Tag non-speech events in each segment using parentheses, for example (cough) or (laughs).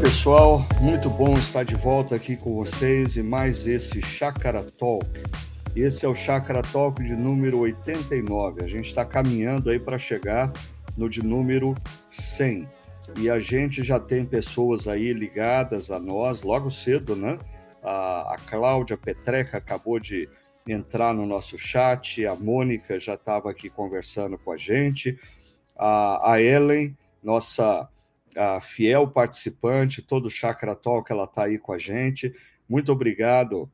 pessoal, muito bom estar de volta aqui com vocês e mais esse Chácara Talk. Esse é o Chácara Talk de número 89. A gente está caminhando aí para chegar no de número 100. E a gente já tem pessoas aí ligadas a nós logo cedo, né? A, a Cláudia Petreca acabou de entrar no nosso chat, a Mônica já estava aqui conversando com a gente, a, a Ellen, nossa a fiel participante, todo o Chakra Talk, ela está aí com a gente. Muito obrigado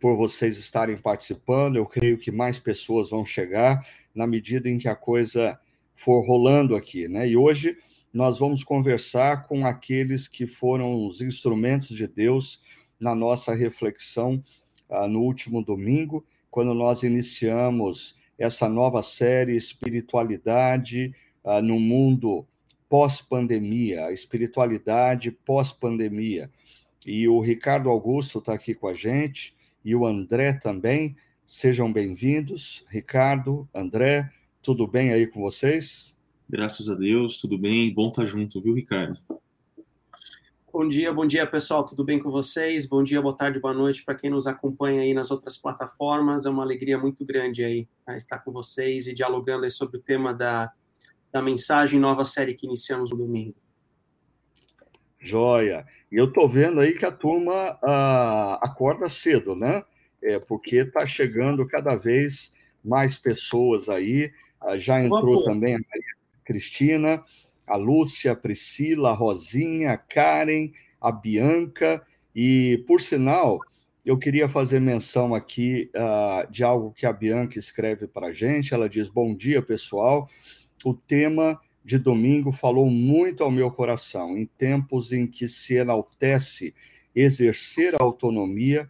por vocês estarem participando. Eu creio que mais pessoas vão chegar na medida em que a coisa for rolando aqui, né? E hoje nós vamos conversar com aqueles que foram os instrumentos de Deus na nossa reflexão uh, no último domingo, quando nós iniciamos essa nova série Espiritualidade uh, no Mundo pós-pandemia, a espiritualidade pós-pandemia. E o Ricardo Augusto está aqui com a gente e o André também. Sejam bem-vindos. Ricardo, André, tudo bem aí com vocês? Graças a Deus, tudo bem. Bom estar tá junto, viu, Ricardo? Bom dia, bom dia, pessoal. Tudo bem com vocês? Bom dia, boa tarde, boa noite para quem nos acompanha aí nas outras plataformas. É uma alegria muito grande aí né, estar com vocês e dialogando aí sobre o tema da da mensagem nova série que iniciamos no domingo. Joia. E eu tô vendo aí que a turma ah, acorda cedo, né? É, porque está chegando cada vez mais pessoas aí. Ah, já entrou também a Maria Cristina, a Lúcia, a Priscila, a Rosinha, a Karen, a Bianca. E, por sinal, eu queria fazer menção aqui uh, de algo que a Bianca escreve para a gente. Ela diz: Bom dia, pessoal o tema de domingo falou muito ao meu coração. Em tempos em que se enaltece exercer a autonomia,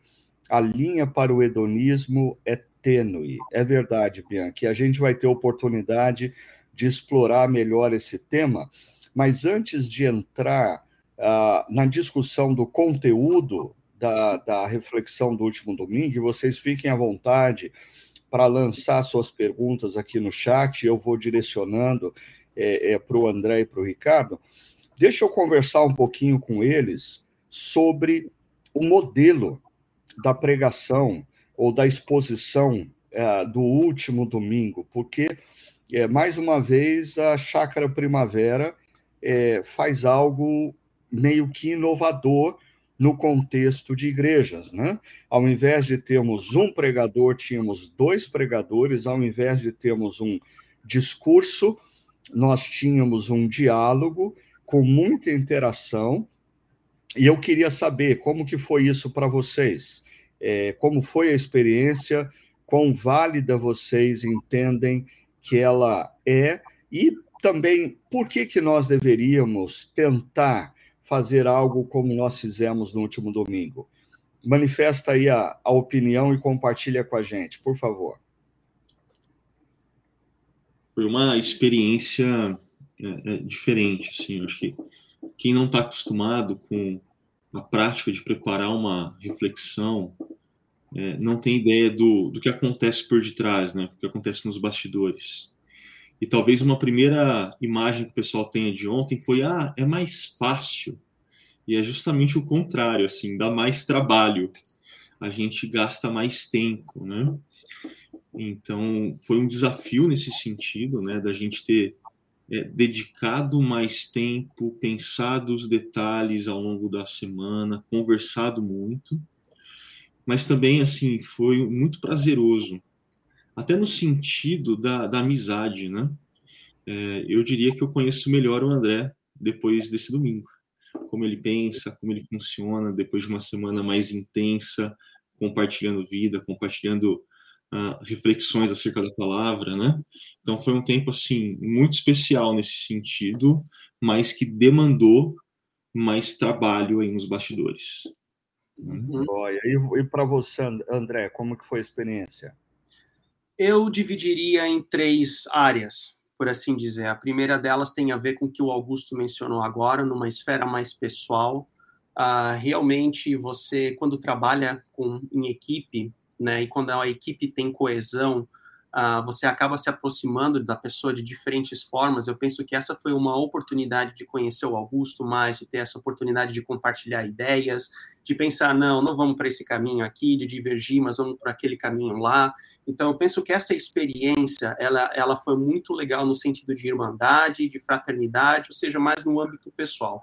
a linha para o hedonismo é tênue. É verdade, Bianca. a gente vai ter oportunidade de explorar melhor esse tema. Mas antes de entrar uh, na discussão do conteúdo da, da reflexão do último domingo, vocês fiquem à vontade para lançar suas perguntas aqui no chat, eu vou direcionando é, é, para o André e para o Ricardo. Deixa eu conversar um pouquinho com eles sobre o modelo da pregação ou da exposição é, do último domingo, porque, é, mais uma vez, a Chácara Primavera é, faz algo meio que inovador no contexto de igrejas, né? Ao invés de termos um pregador, tínhamos dois pregadores, ao invés de termos um discurso, nós tínhamos um diálogo com muita interação. E eu queria saber como que foi isso para vocês, é, como foi a experiência, quão válida vocês entendem que ela é e também por que que nós deveríamos tentar fazer algo como nós fizemos no último domingo? Manifesta aí a, a opinião e compartilha com a gente, por favor. Foi uma experiência é, é, diferente, assim. Acho que quem não está acostumado com a prática de preparar uma reflexão é, não tem ideia do, do que acontece por detrás, né? O que acontece nos bastidores. E talvez uma primeira imagem que o pessoal tenha de ontem foi: ah, é mais fácil. E é justamente o contrário, assim, dá mais trabalho. A gente gasta mais tempo, né? Então, foi um desafio nesse sentido, né, da gente ter é, dedicado mais tempo, pensado os detalhes ao longo da semana, conversado muito, mas também, assim, foi muito prazeroso, até no sentido da, da amizade, né? É, eu diria que eu conheço melhor o André depois desse domingo. Como ele pensa, como ele funciona depois de uma semana mais intensa, compartilhando vida, compartilhando uh, reflexões acerca da palavra, né? Então foi um tempo assim muito especial nesse sentido, mas que demandou mais trabalho aí nos bastidores. Uhum. E, e para você, André, como que foi a experiência? Eu dividiria em três áreas, por assim dizer. A primeira delas tem a ver com o que o Augusto mencionou agora, numa esfera mais pessoal. Uh, realmente, você, quando trabalha com, em equipe, né, e quando a equipe tem coesão, uh, você acaba se aproximando da pessoa de diferentes formas. Eu penso que essa foi uma oportunidade de conhecer o Augusto mais, de ter essa oportunidade de compartilhar ideias, de pensar, não, não vamos para esse caminho aqui, de divergir, mas vamos para aquele caminho lá. Então, eu penso que essa experiência, ela, ela foi muito legal no sentido de irmandade, de fraternidade, ou seja, mais no âmbito pessoal.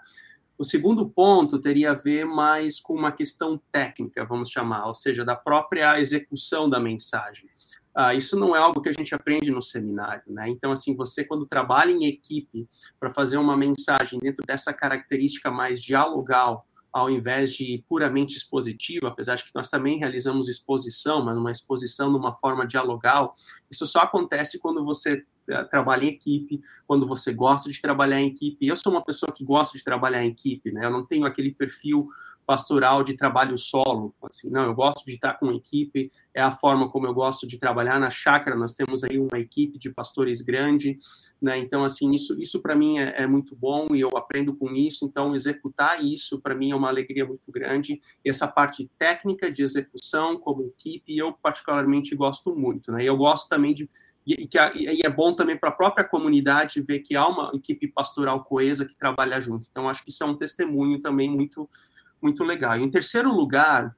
O segundo ponto teria a ver mais com uma questão técnica, vamos chamar, ou seja, da própria execução da mensagem. Ah, isso não é algo que a gente aprende no seminário, né? Então, assim, você quando trabalha em equipe para fazer uma mensagem dentro dessa característica mais dialogal, ao invés de puramente expositiva, apesar de que nós também realizamos exposição, mas uma exposição numa forma dialogal, isso só acontece quando você eh, trabalha em equipe, quando você gosta de trabalhar em equipe. Eu sou uma pessoa que gosta de trabalhar em equipe, né? Eu não tenho aquele perfil pastoral de trabalho solo, assim, não, eu gosto de estar com equipe, é a forma como eu gosto de trabalhar na chácara, nós temos aí uma equipe de pastores grande, né, então, assim, isso, isso para mim é, é, muito bom e eu aprendo com isso, então, executar isso para mim é uma alegria muito grande, e essa parte técnica de execução como equipe, eu particularmente gosto muito, né, e eu gosto também de e, que, e é bom também para a própria comunidade ver que há uma equipe pastoral coesa que trabalha junto. Então, acho que isso é um testemunho também muito muito legal. Em terceiro lugar,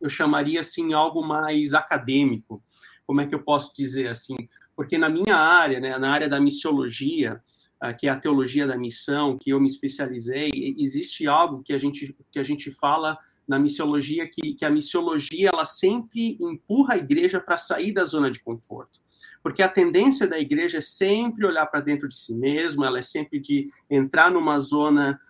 eu chamaria assim algo mais acadêmico. Como é que eu posso dizer assim? Porque na minha área, né, na área da missiologia, ah, que é a teologia da missão, que eu me especializei, existe algo que a gente que a gente fala na missiologia que, que a missiologia ela sempre empurra a igreja para sair da zona de conforto porque a tendência da igreja é sempre olhar para dentro de si mesma, ela é sempre de entrar numa zona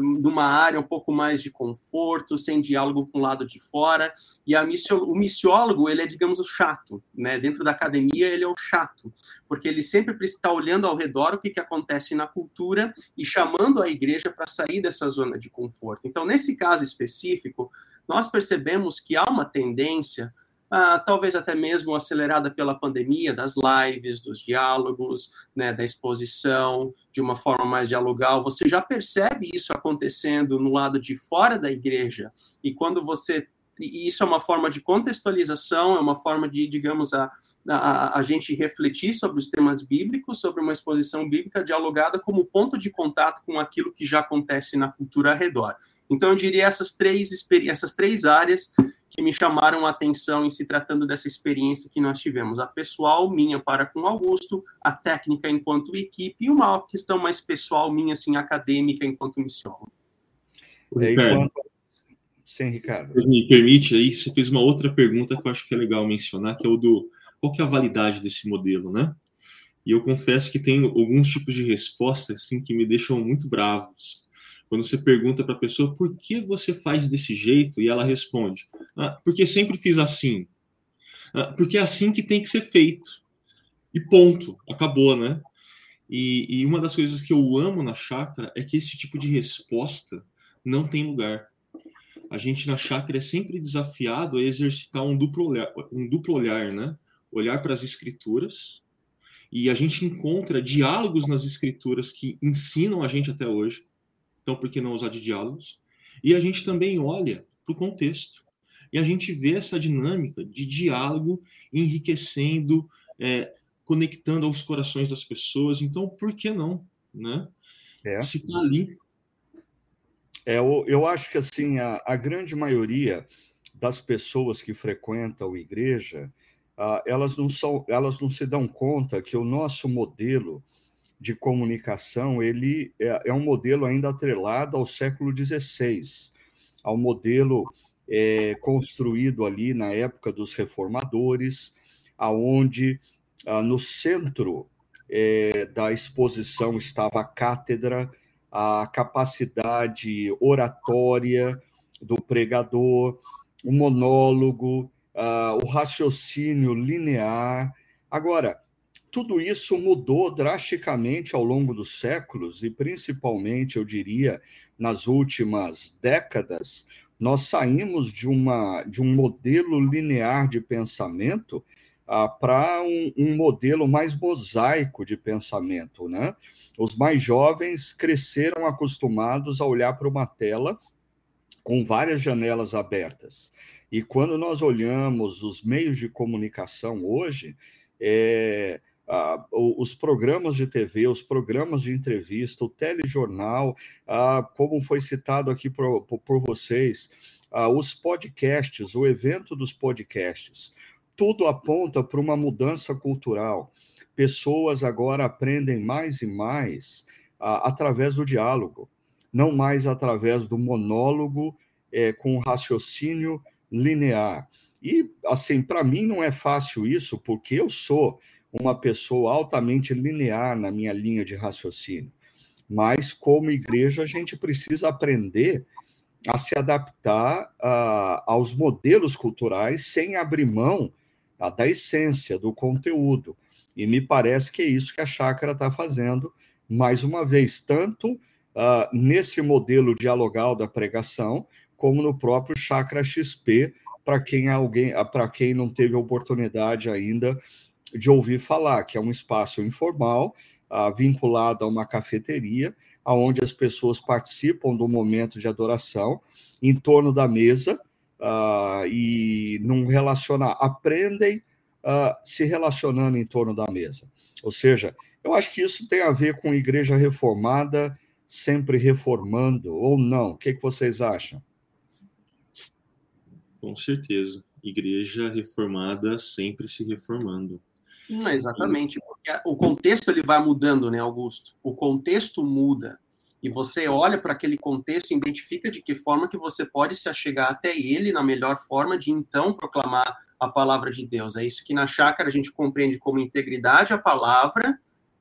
numa área um pouco mais de conforto, sem diálogo com o lado de fora. E a missio, o missiólogo, ele é, digamos, o chato. Né? Dentro da academia, ele é o chato, porque ele sempre está olhando ao redor o que, que acontece na cultura e chamando a igreja para sair dessa zona de conforto. Então, nesse caso específico, nós percebemos que há uma tendência ah, talvez até mesmo acelerada pela pandemia, das lives, dos diálogos, né, da exposição, de uma forma mais dialogal. Você já percebe isso acontecendo no lado de fora da igreja. E quando você isso é uma forma de contextualização, é uma forma de, digamos, a, a, a, gente refletir sobre os temas bíblicos, sobre uma exposição bíblica dialogada como ponto de contato com aquilo que já acontece na cultura ao redor. Então, eu diria essas três, essas três áreas que me chamaram a atenção em se tratando dessa experiência que nós tivemos. A pessoal minha para com Augusto, a técnica enquanto equipe e uma questão mais pessoal minha, assim, acadêmica enquanto missiólogo. É, enquanto... Sim, Ricardo. Me permite aí, você fez uma outra pergunta que eu acho que é legal mencionar, que é o do qual que é a validade desse modelo, né? E eu confesso que tem alguns tipos de respostas assim que me deixam muito bravos quando você pergunta para a pessoa por que você faz desse jeito e ela responde: ah, porque sempre fiz assim. Ah, porque é assim que tem que ser feito. E ponto, acabou, né? E, e uma das coisas que eu amo na chácara é que esse tipo de resposta não tem lugar. A gente na chácara é sempre desafiado a exercitar um duplo olhar, um duplo olhar né? Olhar para as escrituras e a gente encontra diálogos nas escrituras que ensinam a gente até hoje então, por que não usar de diálogos? E a gente também olha para o contexto. E a gente vê essa dinâmica de diálogo enriquecendo, é, conectando aos corações das pessoas. Então, por que não? Né? É. Se está ali. É, eu, eu acho que assim a, a grande maioria das pessoas que frequentam a igreja, uh, elas não são, elas não se dão conta que o nosso modelo de comunicação ele é, é um modelo ainda atrelado ao século XVI, ao modelo é, construído ali na época dos reformadores, aonde ah, no centro é, da exposição estava a cátedra, a capacidade oratória do pregador, o monólogo, ah, o raciocínio linear. Agora, tudo isso mudou drasticamente ao longo dos séculos e principalmente, eu diria, nas últimas décadas, nós saímos de, uma, de um modelo linear de pensamento ah, para um, um, modelo mais mosaico de pensamento. Né? Os mais jovens cresceram acostumados a olhar para uma tela com várias janelas abertas. E quando nós olhamos os meios de comunicação hoje, é, os programas de TV, os programas de entrevista, o telejornal, como foi citado aqui por, por vocês, ah, os podcasts, o evento dos podcasts, tudo aponta para uma mudança cultural. Pessoas agora aprendem mais e mais através do diálogo, não mais através do monólogo é, com raciocínio linear. E, assim, para mim não é fácil isso, porque eu sou uma pessoa altamente linear na minha linha de raciocínio. Mas, como igreja, a gente precisa aprender a se adaptar uh, aos modelos culturais sem abrir mão uh, da essência, do conteúdo. E me parece que é isso que a chácara está fazendo, mais uma vez, tanto uh, nesse modelo dialogal da pregação, como no próprio Chácara XP, para quem alguém, para quem não teve oportunidade ainda de ouvir falar, que é um espaço informal, uh, vinculado a uma cafeteria, onde as pessoas participam do momento de adoração em torno da mesa uh, e não relacionar, aprendem uh, se relacionando em torno da mesa. Ou seja, eu acho que isso tem a ver com igreja reformada sempre reformando, ou não? O que, que vocês acham? Com certeza. Igreja reformada sempre se reformando. Hum, exatamente, porque o contexto ele vai mudando, né, Augusto? O contexto muda e você olha para aquele contexto e identifica de que forma que você pode se achegar até ele na melhor forma de então proclamar a palavra de Deus. É isso que na chácara a gente compreende como integridade a palavra,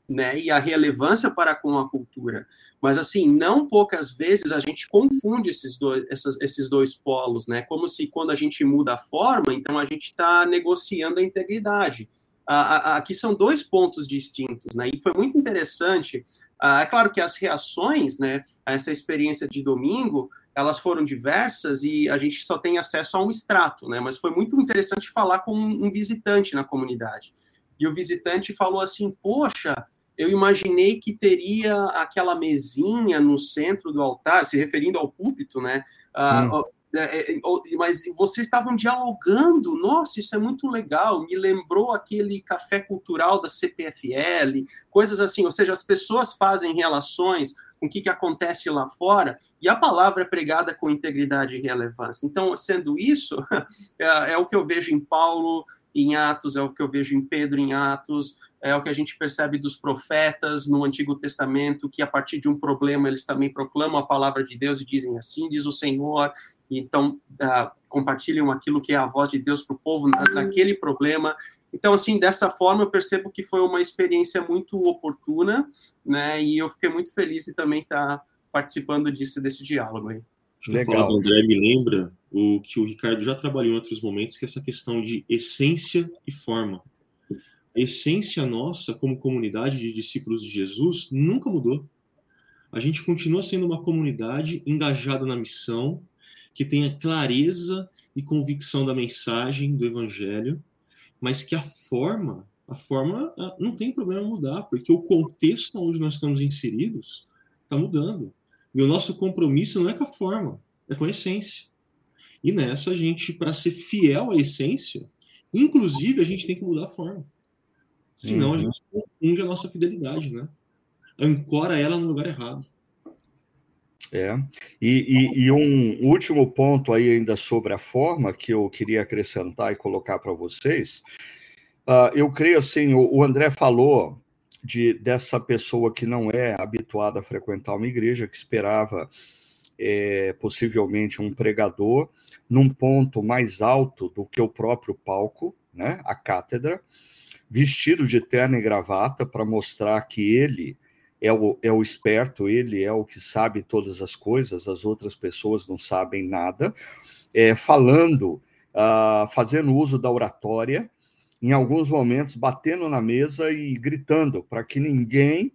né, e a relevância para com a cultura. Mas assim, não poucas vezes a gente confunde esses dois, esses, esses dois polos, né? Como se quando a gente muda a forma, então a gente está negociando a integridade aqui são dois pontos distintos, né? E foi muito interessante. é claro que as reações, né, a essa experiência de domingo, elas foram diversas e a gente só tem acesso a um extrato, né? Mas foi muito interessante falar com um visitante na comunidade. E o visitante falou assim: Poxa, eu imaginei que teria aquela mesinha no centro do altar, se referindo ao púlpito, né? Hum. É, é, mas vocês estavam dialogando, nossa, isso é muito legal, me lembrou aquele café cultural da CPFL, coisas assim, ou seja, as pessoas fazem relações com o que, que acontece lá fora, e a palavra é pregada com integridade e relevância. Então, sendo isso, (laughs) é, é o que eu vejo em Paulo, em Atos, é o que eu vejo em Pedro em Atos, é o que a gente percebe dos profetas no Antigo Testamento, que a partir de um problema eles também proclamam a palavra de Deus e dizem assim diz o Senhor, então uh, compartilham aquilo que é a voz de Deus para o povo na, naquele problema. Então, assim, dessa forma, eu percebo que foi uma experiência muito oportuna, né? E eu fiquei muito feliz de também estar tá participando disso, desse diálogo aí. Legal. do André me lembra o que o Ricardo já trabalhou em outros momentos, que é essa questão de essência e forma. A essência nossa, como comunidade de discípulos de Jesus, nunca mudou. A gente continua sendo uma comunidade engajada na missão, que tenha clareza e convicção da mensagem do evangelho, mas que a forma, a forma ah, não tem problema mudar, porque o contexto onde nós estamos inseridos está mudando. E o nosso compromisso não é com a forma, é com a essência. E nessa a gente, para ser fiel à essência, inclusive a gente tem que mudar a forma. Senão uhum. a gente confunde a nossa fidelidade, né? Ancora ela no lugar errado. É. E, e, e, um último ponto aí ainda sobre a forma que eu queria acrescentar e colocar para vocês. Uh, eu creio assim, o, o, André falou de dessa pessoa que não é habituada a frequentar uma igreja, que esperava é, possivelmente um pregador num ponto mais alto do que o próprio palco, né, a cátedra, vestido de terno e gravata para mostrar que ele é o, é o esperto, ele é o que sabe todas as coisas, as outras pessoas não sabem nada, é, falando, uh, fazendo uso da oratória, em alguns momentos batendo na mesa e gritando para que ninguém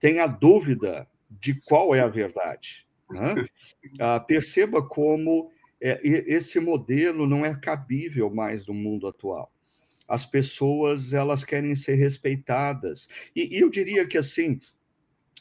tenha dúvida de qual é a verdade. Né? Uh, (laughs) perceba como é, esse modelo não é cabível mais no mundo atual. As pessoas elas querem ser respeitadas e, e eu diria que assim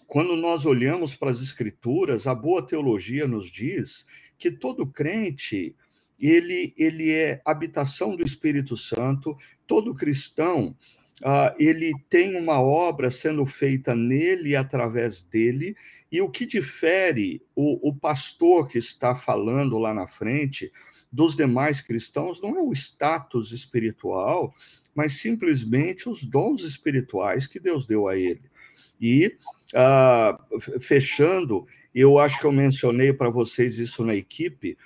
quando nós olhamos para as escrituras, a boa teologia nos diz que todo crente ele, ele é habitação do Espírito Santo, todo cristão uh, ele tem uma obra sendo feita nele e através dele, e o que difere o, o pastor que está falando lá na frente dos demais cristãos não é o status espiritual, mas simplesmente os dons espirituais que Deus deu a ele. E, uh, fechando, eu acho que eu mencionei para vocês isso na equipe,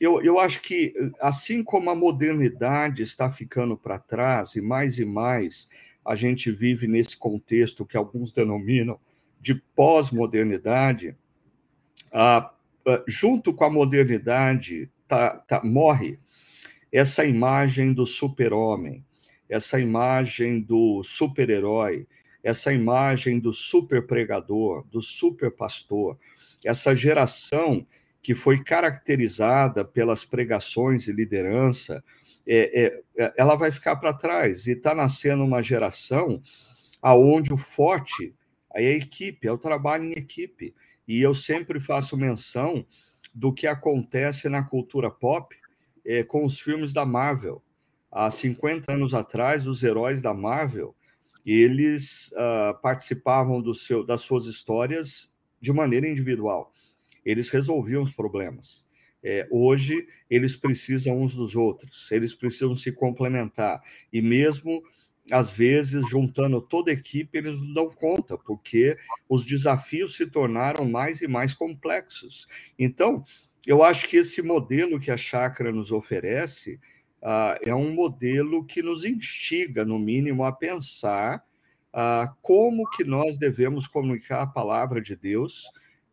eu, eu acho que, assim como a modernidade está ficando para trás, e mais e mais a gente vive nesse contexto que alguns denominam de pós-modernidade, junto com a modernidade tá, tá, morre essa imagem do super-homem, essa imagem do super-herói, essa imagem do super-pregador, do super-pastor, essa geração que foi caracterizada pelas pregações e liderança, é, é, é ela vai ficar para trás e está nascendo uma geração aonde o forte é a equipe, é o trabalho em equipe. E eu sempre faço menção do que acontece na cultura pop é, com os filmes da Marvel. Há 50 anos atrás, os heróis da Marvel, eles uh, participavam do seu, das suas histórias de maneira individual. Eles resolviam os problemas. É, hoje, eles precisam uns dos outros, eles precisam se complementar. E mesmo às vezes, juntando toda a equipe, eles não dão conta, porque os desafios se tornaram mais e mais complexos. Então, eu acho que esse modelo que a chácara nos oferece uh, é um modelo que nos instiga, no mínimo, a pensar uh, como que nós devemos comunicar a palavra de Deus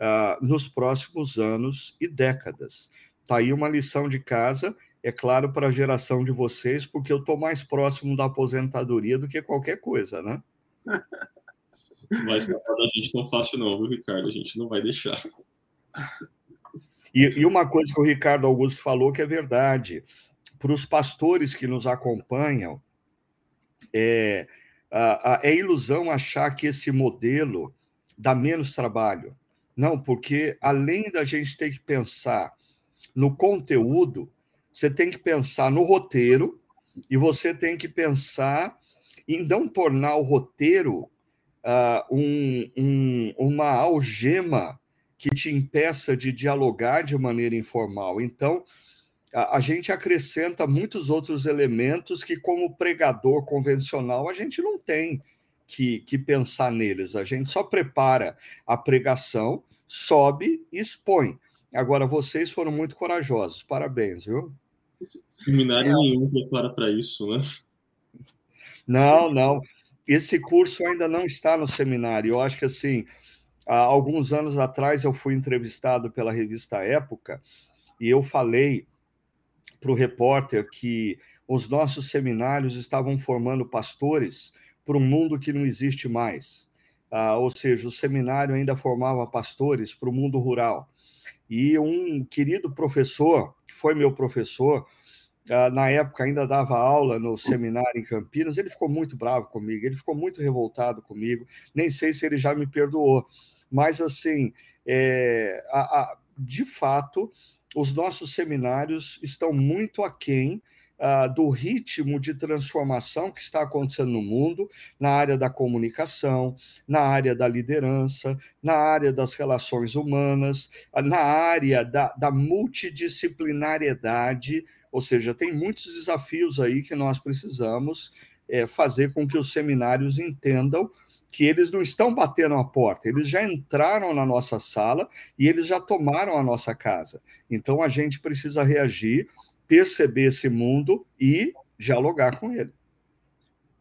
uh, nos próximos anos e décadas. Está aí uma lição de casa é claro, para a geração de vocês, porque eu estou mais próximo da aposentadoria do que qualquer coisa, né? (laughs) Mas para a gente não fácil não, viu, Ricardo? A gente não vai deixar. E, e uma coisa que o Ricardo Augusto falou que é verdade. Para os pastores que nos acompanham, é, é ilusão achar que esse modelo dá menos trabalho. Não, porque além da gente ter que pensar no conteúdo, você tem que pensar no roteiro e você tem que pensar em não tornar o roteiro uh, um, um, uma algema que te impeça de dialogar de maneira informal. Então, a, a, gente acrescenta muitos outros elementos que, como pregador convencional, a gente não tem que, que pensar neles. A gente só prepara a pregação, sobe e expõe. Agora, vocês foram muito corajosos. Parabéns, viu? Seminário é. nenhum prepara para isso, né? Não, não. Esse curso ainda não está no seminário. Eu acho que assim, há alguns anos atrás eu fui entrevistado pela revista Época e eu falei para o repórter que os nossos seminários estavam formando pastores para um mundo que não existe mais. Ah, ou seja, o seminário ainda formava pastores para o mundo rural. E um querido professor, que foi meu professor, ah, na época ainda dava aula no seminário em Campinas, ele ficou muito bravo comigo, ele ficou muito revoltado comigo, nem sei se ele já me perdoou, mas assim, é, a, a, de fato, os nossos seminários estão muito aquém uh, do ritmo de transformação que está acontecendo no mundo, na área da comunicação, na área da liderança, na área das relações humanas, na área da, da multidisciplinariedade ou seja, tem muitos desafios aí que nós precisamos é, fazer com que os seminários entendam que eles não estão batendo a porta, eles já entraram na nossa sala e eles já tomaram a nossa casa. Então a gente precisa reagir, perceber esse mundo e dialogar com ele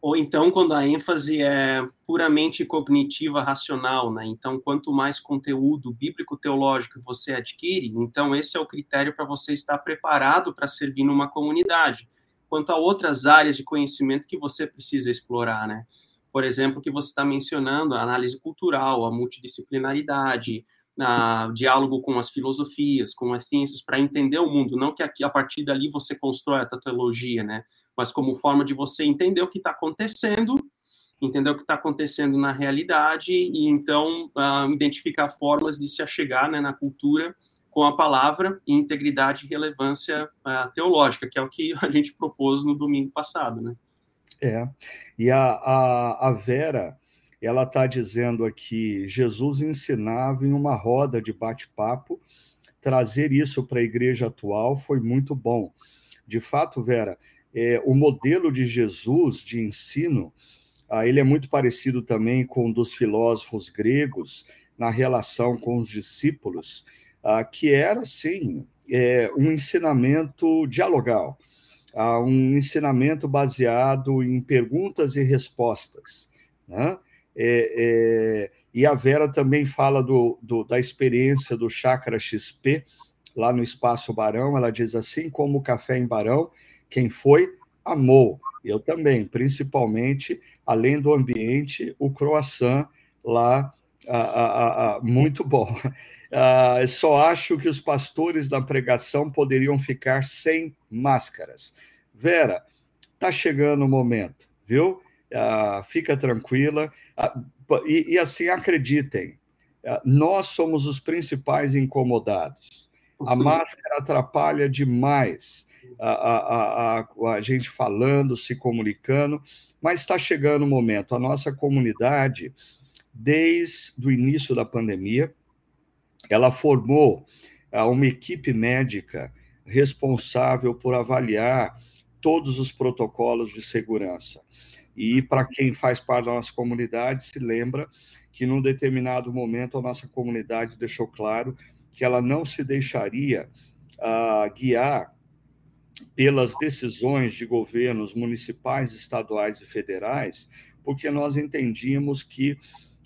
ou então quando a ênfase é puramente cognitiva, racional, né? Então, quanto mais conteúdo bíblico-teológico você adquire, então esse é o critério para você estar preparado para servir numa comunidade. Quanto a outras áreas de conhecimento que você precisa explorar, né? Por exemplo, que você está mencionando, a análise cultural, a multidisciplinaridade, a diálogo com as filosofias, com as ciências, para entender o mundo, não que aqui, a partir dali você constrói a teologia, né? mas como forma de você entender o que está acontecendo, entender o que está acontecendo na realidade e então identificar formas de se achegar né, na cultura com a palavra e integridade e relevância uh, teológica, que é o que a gente propôs no domingo passado, né? É. E a, a, a Vera, ela está dizendo aqui: Jesus ensinava em uma roda de bate-papo, trazer isso para a igreja atual foi muito bom. De fato, Vera, é, o modelo de Jesus de ensino, ah, ele é muito parecido também com o dos filósofos gregos na relação com os discípulos, ah, que era, sim, é, um ensinamento dialogal, ah, um ensinamento baseado em perguntas e respostas. Né? É, é, e a Vera também fala do, do, da experiência do Chakra XP, lá no Espaço Barão. Ela diz assim: como o café em Barão, quem foi, amou. Eu também, principalmente, além do ambiente, o croissant lá, ah, ah, muito bom. Uh, (laughs) só acho que os pastores da pregação poderiam ficar sem máscaras. Vera, tá chegando o momento, viu? Uh, fica tranquila. Uh, e, e, assim, acreditem, nós somos os principais incomodados. A máscara atrapalha demais a, a, a, a gente falando, se comunicando, mas está chegando o momento. A nossa comunidade, desde o início da pandemia, ela formou uh, uma equipe médica responsável por avaliar todos os protocolos de segurança. E para quem faz parte da nossa comunidade, se lembra que num determinado momento a nossa comunidade deixou claro que ela não se deixaria uh, guiar pelas decisões de governos municipais, estaduais e federais, porque nós entendíamos que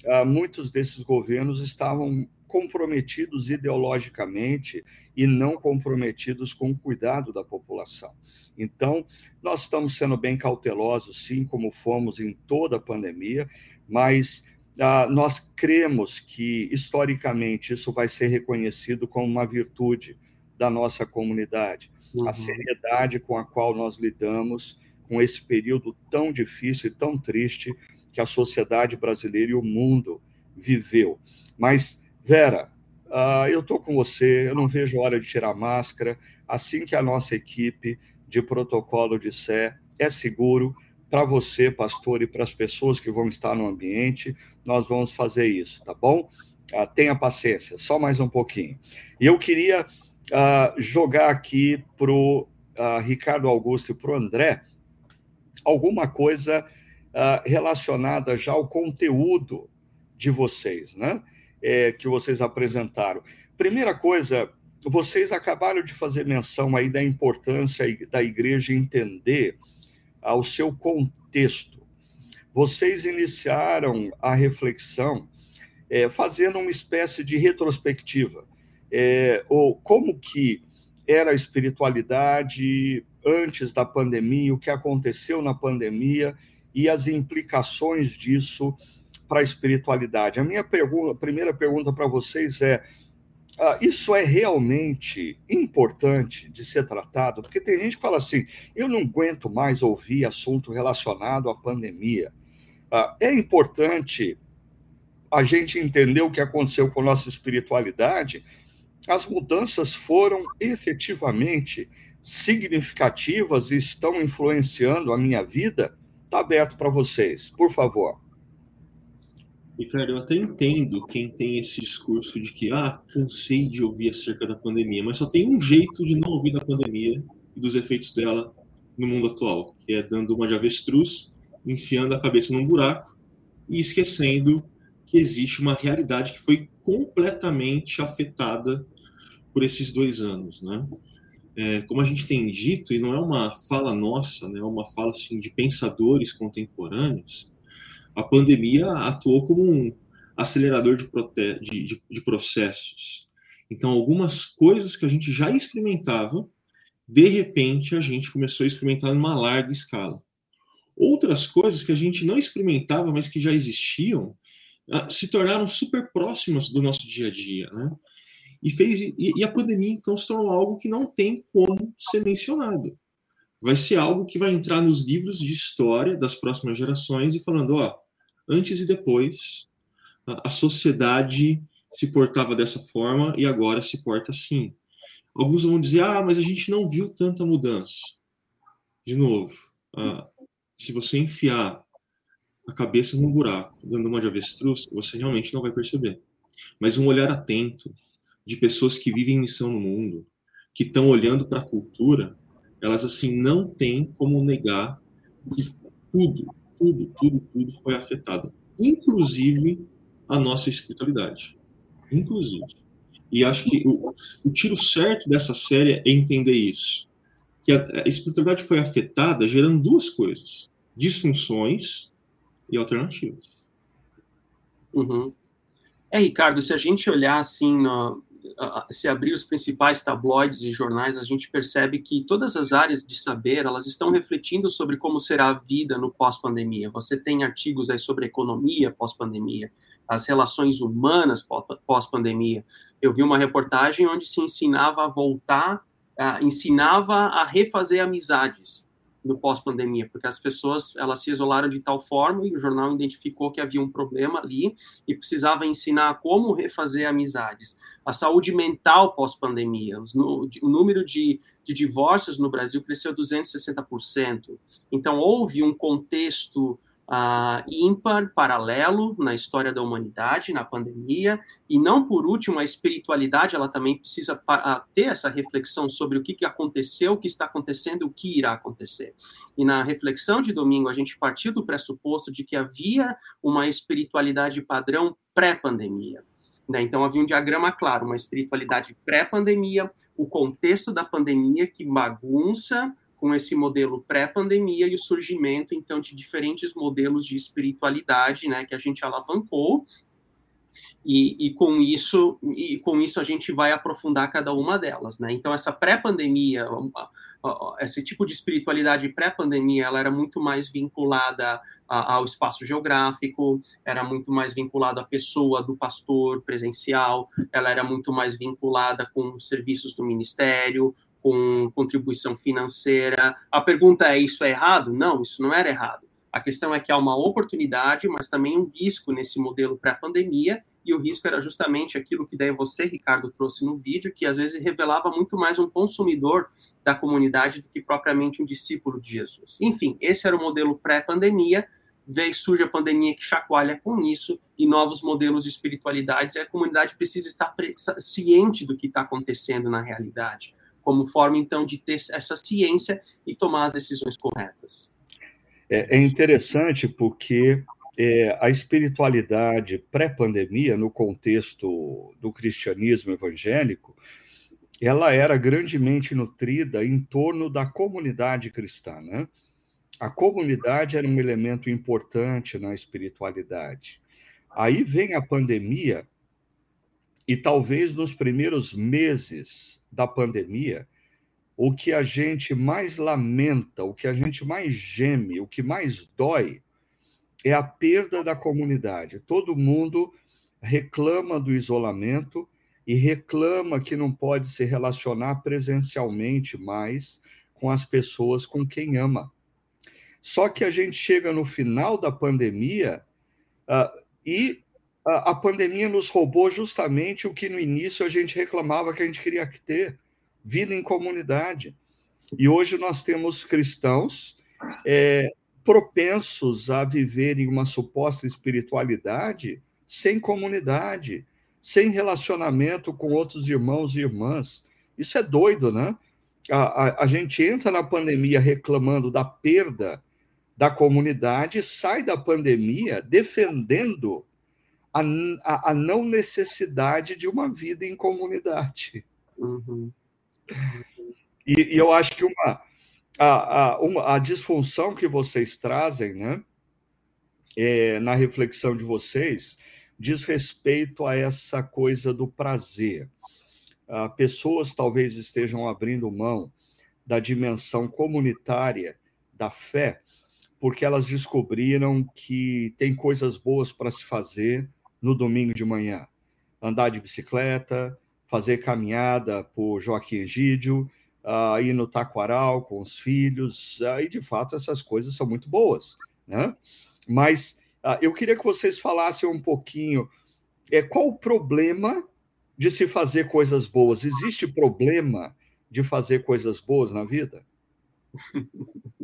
uh, muitos desses governos estavam comprometidos ideologicamente e não comprometidos com o cuidado da população. Então, nós estamos sendo bem cautelosos, sim, como fomos em toda a pandemia, mas ah, nós cremos que, historicamente, isso vai ser reconhecido como uma virtude da nossa comunidade. Uhum. A seriedade com a qual nós lidamos com esse período tão difícil e tão triste que a sociedade brasileira e o mundo viveu. Mas Vera, uh, eu estou com você, eu não vejo hora de tirar máscara. Assim que a nossa equipe de protocolo disser é seguro para você, pastor, e para as pessoas que vão estar no ambiente, nós vamos fazer isso, tá bom? Uh, tenha paciência, só mais um pouquinho. E eu queria uh, jogar aqui para o Ricardo Augusto e para o André alguma coisa relacionada já ao conteúdo de vocês, né? É, que vocês apresentaram. Primeira coisa, vocês acabaram de fazer menção aí da importância da igreja entender ao seu contexto. Vocês iniciaram a reflexão é, fazendo uma espécie de retrospectiva, é, ou como que era a espiritualidade antes da pandemia, o que aconteceu na pandemia e as implicações disso para a espiritualidade. A minha pergunta, primeira pergunta para vocês é: uh, isso é realmente importante de ser tratado? Porque tem gente que fala assim: eu não aguento mais ouvir assunto relacionado à pandemia. Uh, é importante a gente entender o que aconteceu com a nossa espiritualidade. As mudanças foram efetivamente significativas e estão influenciando a minha vida? Está aberto para vocês, por favor. Ricardo, eu até entendo quem tem esse discurso de que, ah, cansei de ouvir acerca da pandemia, mas só tem um jeito de não ouvir da pandemia e dos efeitos dela no mundo atual, que é dando uma de avestruz, enfiando a cabeça num buraco e esquecendo que existe uma realidade que foi completamente afetada por esses dois anos, né? É, como a gente tem dito, e não é uma fala nossa, né, é uma fala assim, de pensadores contemporâneos, a pandemia atuou como um acelerador de, de, de, de processos. Então, algumas coisas que a gente já experimentava, de repente a gente começou a experimentar numa larga escala. Outras coisas que a gente não experimentava, mas que já existiam, ah, se tornaram super próximas do nosso dia a dia, né? E fez e, e a pandemia então se tornou algo que não tem como ser mencionado. Vai ser algo que vai entrar nos livros de história das próximas gerações e falando, ó, antes e depois, a sociedade se portava dessa forma e agora se porta assim. Alguns vão dizer, ah, mas a gente não viu tanta mudança. De novo, se você enfiar a cabeça num buraco, dando uma de avestruz, você realmente não vai perceber. Mas um olhar atento de pessoas que vivem missão no mundo, que estão olhando para a cultura, elas assim não têm como negar que tudo, tudo, tudo, tudo foi afetado, inclusive a nossa espiritualidade, inclusive. E acho que o, o tiro certo dessa série é entender isso, que a, a espiritualidade foi afetada gerando duas coisas: disfunções e alternativas. Uhum. É, Ricardo, se a gente olhar assim, no, se abrir os principais tabloides e jornais, a gente percebe que todas as áreas de saber, elas estão refletindo sobre como será a vida no pós-pandemia. Você tem artigos aí sobre economia pós-pandemia, as relações humanas pós-pandemia. Eu vi uma reportagem onde se ensinava a voltar, uh, ensinava a refazer amizades no pós-pandemia, porque as pessoas elas se isolaram de tal forma e o jornal identificou que havia um problema ali e precisava ensinar como refazer amizades. A saúde mental pós-pandemia, o número de, de divórcios no Brasil cresceu 260%. Então houve um contexto uh, ímpar, paralelo na história da humanidade, na pandemia, e não por último, a espiritualidade, ela também precisa ter essa reflexão sobre o que, que aconteceu, o que está acontecendo, o que irá acontecer. E na reflexão de domingo, a gente partiu do pressuposto de que havia uma espiritualidade padrão pré-pandemia. Né? Então, havia um diagrama claro, uma espiritualidade pré-pandemia, o contexto da pandemia que bagunça com esse modelo pré-pandemia e o surgimento, então, de diferentes modelos de espiritualidade, né, que a gente alavancou, e, e, com isso e com isso a gente vai aprofundar cada uma delas, né? Então essa pré-pandemia, esse tipo de espiritualidade pré-pandemia, ela era muito mais vinculada ao espaço geográfico, era muito mais vinculada à pessoa do pastor presencial, ela era muito mais vinculada com serviços do ministério, com contribuição financeira. A pergunta é: isso é errado? Não, isso não era errado. A questão é que há uma oportunidade, mas também um risco nesse modelo pré-pandemia, e o risco era justamente aquilo que daí você, Ricardo, trouxe no vídeo, que às vezes revelava muito mais um consumidor da comunidade do que propriamente um discípulo de Jesus. Enfim, esse era o modelo pré-pandemia, veio surge a pandemia que chacoalha com isso e novos modelos de espiritualidades, e a comunidade precisa estar ciente do que está acontecendo na realidade como forma, então, de ter essa ciência e tomar as decisões corretas. É, é interessante porque é, a espiritualidade pré-pandemia, no contexto do cristianismo evangélico, ela era grandemente nutrida em torno da comunidade cristã. Né? A comunidade era um elemento importante na espiritualidade. Aí vem a pandemia, e talvez nos primeiros meses da pandemia, o que a gente mais lamenta, o que a gente mais geme, o que mais dói é a perda da comunidade. Todo mundo reclama do isolamento e reclama que não pode se relacionar presencialmente mais com as pessoas com quem ama. Só que a gente chega no final da pandemia uh, e a, pandemia nos roubou justamente o que no início a gente reclamava que a gente queria ter: vida em comunidade. E hoje nós temos cristãos é, propensos a viverem uma suposta espiritualidade sem comunidade, sem relacionamento com outros irmãos e irmãs. Isso é doido, né? A, a, a gente entra na pandemia reclamando da perda da comunidade, sai da pandemia defendendo a, a, a não necessidade de uma vida em comunidade. Uhum. E, e, eu acho que uma a, a, uma, a disfunção que vocês trazem, né, é, na reflexão de vocês, diz respeito a essa coisa do prazer. Ah, pessoas talvez estejam abrindo mão da dimensão comunitária da fé, porque elas descobriram que tem coisas boas para se fazer no domingo de manhã. Andar de bicicleta, fazer caminhada por Joaquim Egídio, uh, ir no Taquaral com os filhos, uh, e de fato essas coisas são muito boas. Né? Mas uh, eu queria que vocês falassem um pouquinho é, qual o problema de se fazer coisas boas? Existe problema de fazer coisas boas na vida? (laughs)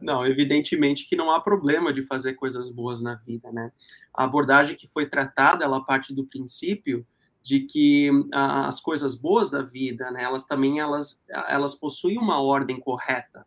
Não, evidentemente que não há problema de fazer coisas boas na vida, né? A abordagem que foi tratada, ela parte do princípio de que ah, as coisas boas da vida, né, elas também elas, elas possuem uma ordem correta.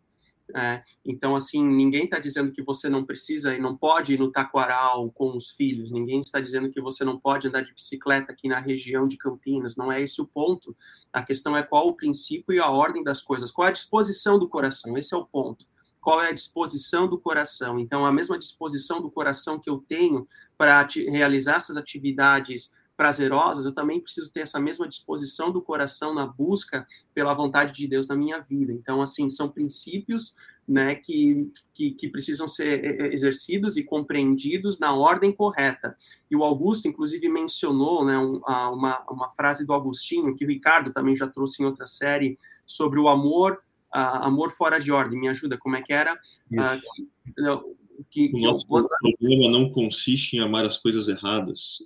Né? Então, assim, ninguém está dizendo que você não precisa e não pode ir no taquaral com os filhos, ninguém está dizendo que você não pode andar de bicicleta aqui na região de Campinas, não é esse o ponto. A questão é qual o princípio e a ordem das coisas, qual é a disposição do coração, esse é o ponto qual é a disposição do coração. Então, a mesma disposição do coração que eu tenho para realizar essas atividades prazerosas, eu também preciso ter essa mesma disposição do coração na busca pela vontade de Deus na minha vida. Então, assim, são princípios né, que, que, que, precisam ser é, é, exercidos e compreendidos na ordem correta. E o Augusto, inclusive, mencionou né, um, uma, uma frase do Agostinho, que o Ricardo também já trouxe em outra série, sobre o amor, amor fora de ordem. Me ajuda, como é que era? Uh, que, que, o nosso eu... problema não consiste em amar as coisas erradas,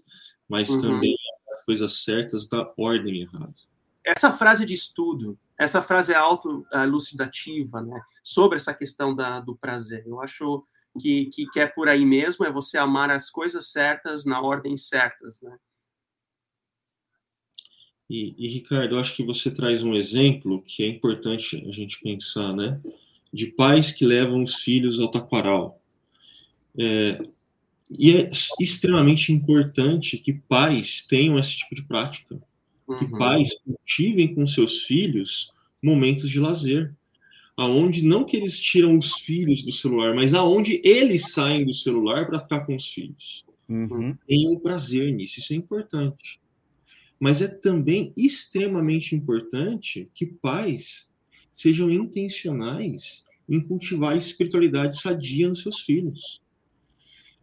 mas uhum. também as coisas certas da ordem errada. Essa frase de estudo, essa frase é auto-lucidativa, né, sobre essa questão da, do prazer. Eu acho que, que, que, é por aí mesmo, é você amar as coisas certas na ordem certas, né? E, e, Ricardo, eu acho que você traz um exemplo que é importante a gente pensar, né? De pais que levam os filhos ao taquaral. É, e é extremamente importante que pais tenham esse tipo de prática. Uhum. Que pais cultivem com seus filhos momentos de lazer. Aonde não que eles tiram os filhos do celular, mas aonde eles saem do celular para ficar com os filhos. Uhum. Tenham prazer nisso, isso é importante. Mas é também extremamente importante que pais sejam intencionais em cultivar a espiritualidade sadia nos seus filhos.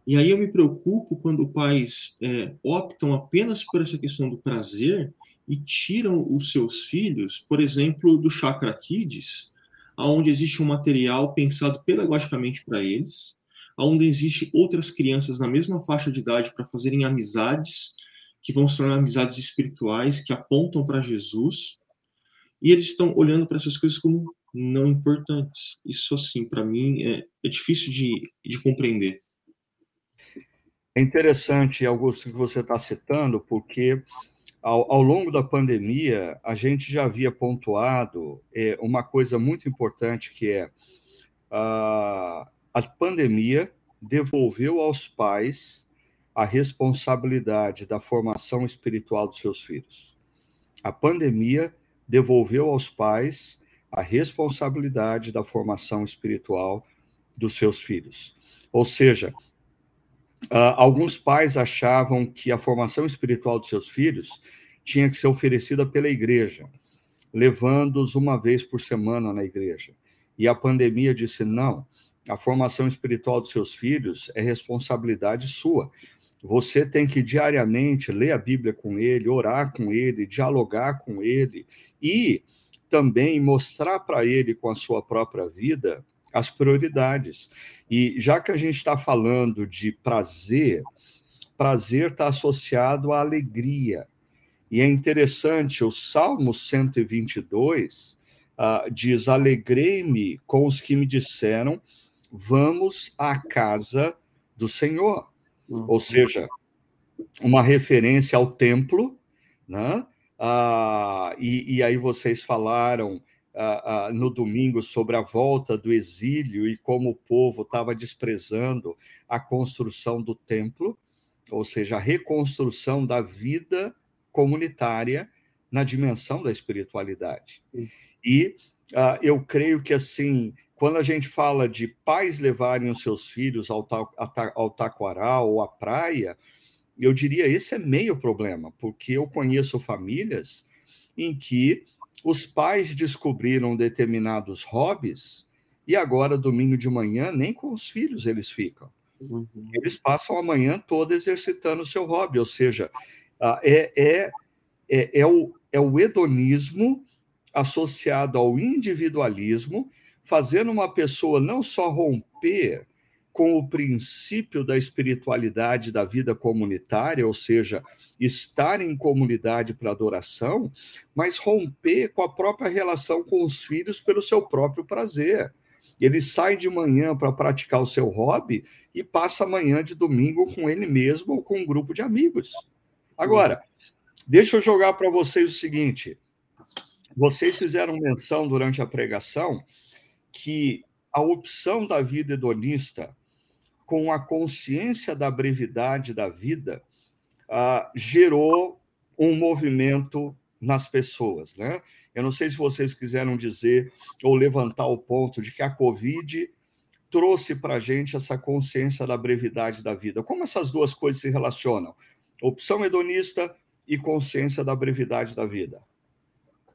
E aí eu me preocupo quando pais é, optam apenas por essa questão do prazer e tiram os seus filhos, por exemplo, do Chakra Kids, onde existe um material pensado pedagogicamente para eles, onde existe outras crianças na mesma faixa de idade para fazerem amizades que vão se tornar amizades espirituais que apontam para Jesus, e eles estão olhando para essas coisas como não importantes. Isso, assim, para mim é, é difícil de, de compreender. É interessante, Augusto, que você está citando, porque ao, ao, longo da pandemia a gente já havia pontuado é, uma coisa muito importante que é a, a pandemia devolveu aos pais a responsabilidade da formação espiritual dos seus filhos. A pandemia devolveu aos pais a responsabilidade da formação espiritual dos seus filhos. Ou seja, Uh, alguns pais achavam que a formação espiritual dos seus filhos tinha que ser oferecida pela igreja, levando-os uma vez por semana na igreja. E a pandemia disse: não, a formação espiritual dos seus filhos é responsabilidade sua. Você tem que diariamente ler a Bíblia com ele, orar com ele, dialogar com ele e também mostrar para ele com a sua própria vida as prioridades. E já que a gente está falando de prazer, prazer está associado à alegria. E é interessante, o Salmo 122 uh, diz: Alegrei-me com os que me disseram, vamos à casa do Senhor. Uhum. Ou seja, uma referência ao templo, né? Uh, e, e aí vocês falaram uh, uh, no domingo sobre a volta do exílio e como o povo estava desprezando a construção do templo, ou seja, a reconstrução da vida comunitária na dimensão da espiritualidade. E uh, eu creio que, assim, quando a gente fala de pais levarem os seus filhos ao, ta ao taquaral ou à praia, eu diria esse é meio problema, porque eu conheço famílias em que os pais descobriram determinados hobbies e agora, domingo de manhã, nem com os filhos eles ficam. Uhum. Eles passam a manhã toda exercitando o seu hobby, ou seja, é, é, é, é, o, é o hedonismo associado ao individualismo, fazendo uma pessoa não só romper com o princípio da espiritualidade da vida comunitária, ou seja, estar em comunidade para adoração, mas romper com a própria relação com os filhos pelo seu próprio prazer. Ele sai de manhã para praticar o seu hobby e passa a manhã de domingo com ele mesmo ou com um grupo de amigos. Agora, deixa eu jogar para vocês o seguinte: vocês fizeram menção durante a pregação que a opção da vida hedonista, com a consciência da brevidade da vida, uh, gerou um movimento nas pessoas, né? Eu não sei se vocês quiseram dizer ou levantar o ponto de que a Covid trouxe para a gente essa consciência da brevidade da vida. Como essas duas coisas se relacionam? Opção hedonista e consciência da brevidade da vida.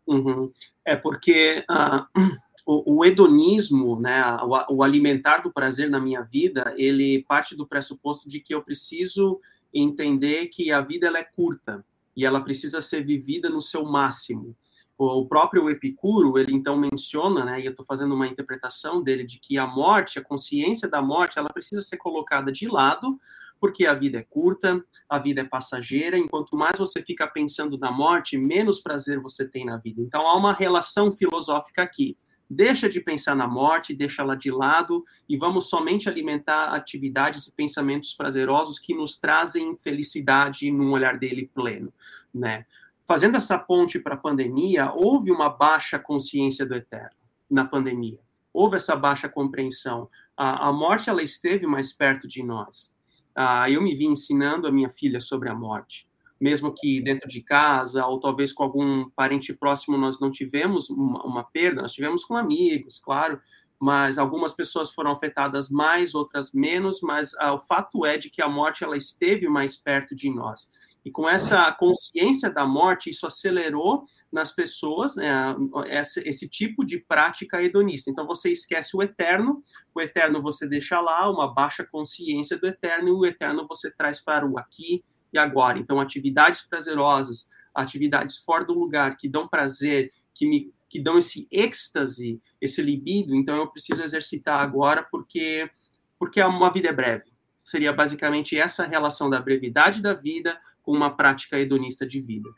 Uhum. É porque uh, o, o, hedonismo, né, o, o, alimentar do prazer na minha vida, ele parte do pressuposto de que eu preciso entender que a vida ela é curta e ela precisa ser vivida no seu máximo. O próprio Epicuro, ele então menciona, né, e eu estou fazendo uma interpretação dele, de que a morte, a consciência da morte, ela precisa ser colocada de lado, porque a vida é curta, a vida é passageira, enquanto mais você fica pensando na morte, menos prazer você tem na vida. Então há uma relação filosófica aqui. Deixa de pensar na morte, deixa ela de lado e vamos somente alimentar atividades e pensamentos prazerosos que nos trazem felicidade num olhar dele pleno, né? Fazendo essa ponte para a pandemia, houve uma baixa consciência do eterno na pandemia. Houve essa baixa compreensão. A, a morte ela esteve mais perto de nós. Ah, eu me vi ensinando a minha filha sobre a morte mesmo que dentro de casa, ou talvez com algum parente próximo nós não tivemos uma, uma perda, nós tivemos com amigos, claro, mas algumas pessoas foram afetadas mais, outras menos, mas ah, o fato é de que a morte ela esteve mais perto de nós. E com essa consciência da morte, isso acelerou nas pessoas né, esse, esse, tipo de prática hedonista. Então você esquece o eterno, o eterno você deixa lá, uma baixa consciência do eterno, e o eterno você traz para o aqui e agora. Então, atividades prazerosas, atividades fora do lugar, que dão prazer, que me que dão esse êxtase, esse libido, então eu preciso exercitar agora porque porque uma vida é breve. Seria basicamente essa relação da brevidade da vida com uma prática hedonista de vida.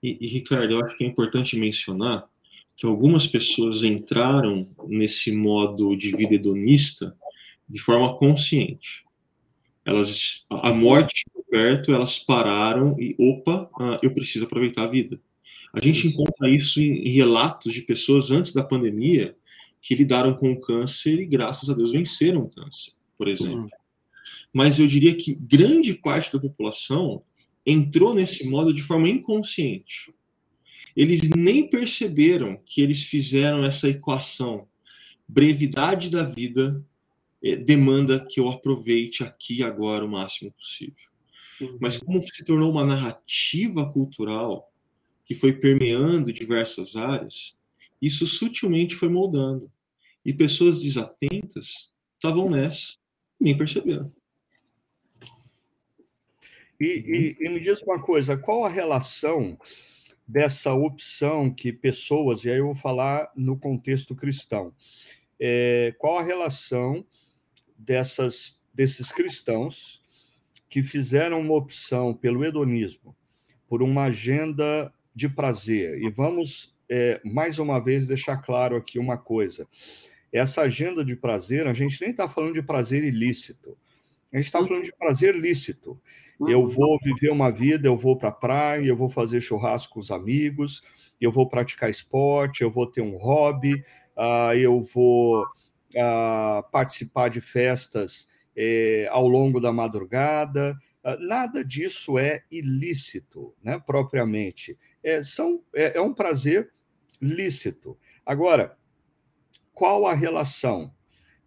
E, e Ricardo, eu acho que é importante mencionar que algumas pessoas entraram nesse modo de vida hedonista de forma consciente. Elas, a morte perto, elas pararam e, opa, ah, eu preciso aproveitar a vida. A gente encontra isso em relatos de pessoas antes da pandemia que lidaram com o câncer e, graças a Deus, venceram o câncer, por exemplo. Uhum. Mas eu diria que grande parte da população entrou nesse modo de forma inconsciente. Eles nem perceberam que eles fizeram essa equação brevidade da vida demanda que eu aproveite aqui e agora o máximo possível. Uhum. Mas como se tornou uma narrativa cultural que foi permeando diversas áreas, isso sutilmente foi moldando. E pessoas desatentas estavam nessa, nem perceberam. E, e, e, me diz uma coisa, qual a relação dessa opção que pessoas, e aí eu vou falar no contexto cristão, é, qual a relação dessas, desses cristãos que fizeram uma opção pelo hedonismo, por uma agenda de prazer. E vamos, é, mais uma vez, deixar claro aqui uma coisa. Essa agenda de prazer, a gente nem está falando de prazer ilícito. A gente está uhum. falando de prazer lícito. Eu uhum. vou viver uma vida, eu vou para a praia, eu vou fazer churrasco com os amigos, eu vou praticar esporte, eu vou ter um hobby, uh, eu vou a participar de festas é, ao longo da madrugada. Ah, nada disso é ilícito, né, propriamente. É, são, é, é um prazer lícito. Agora, qual a relação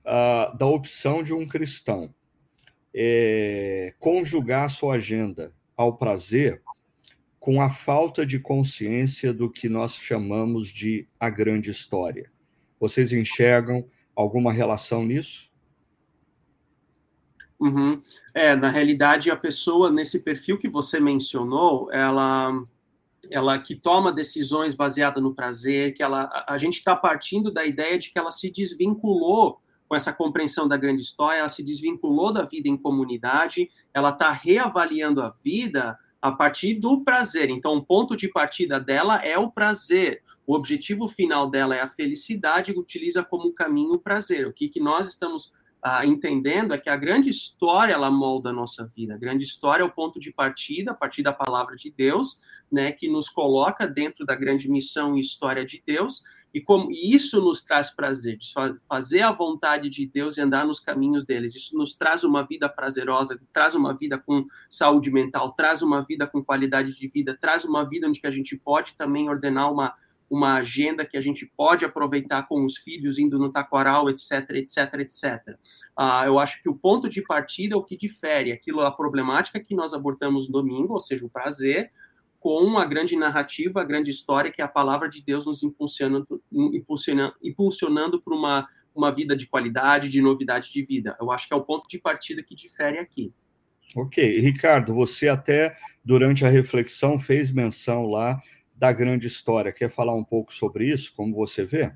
uh, da opção de um cristão é, conjugar sua agenda ao prazer com a falta de consciência do que nós chamamos de a grande história? Vocês enxergam alguma relação nisso? Uhum. É, na realidade, a pessoa nesse perfil que você mencionou, ela, ela que toma decisões baseadas no prazer, que ela, a, a gente está partindo da ideia de que ela se desvinculou com essa compreensão da grande história, ela se desvinculou da vida em comunidade, ela está reavaliando a vida a partir do prazer. Então, o ponto de partida dela é o prazer o objetivo final dela é a felicidade, utiliza como caminho o prazer. O que, que nós estamos ah, entendendo é que a grande história ela molda a nossa vida. A grande história é o ponto de partida, a partir da palavra de Deus, né, que nos coloca dentro da grande missão e história de Deus. E como e isso nos traz prazer, fazer a vontade de Deus e andar nos caminhos deles. Isso nos traz uma vida prazerosa, traz uma vida com saúde mental, traz uma vida com qualidade de vida, traz uma vida onde que a gente pode também ordenar uma uma agenda que a gente pode aproveitar com os filhos indo no taquaral, etc, etc, etc. Uh, eu acho que o ponto de partida é o que difere aquilo, a problemática que nós abordamos domingo, ou seja, o prazer, com a grande narrativa, a grande história que é a palavra de Deus nos impulsionando, impulsionando, impulsionando para uma, uma vida de qualidade, de novidade de vida. Eu acho que é o ponto de partida que difere aqui. Ok. Ricardo, você até durante a reflexão fez menção lá da grande história. Quer falar um pouco sobre isso, como você vê?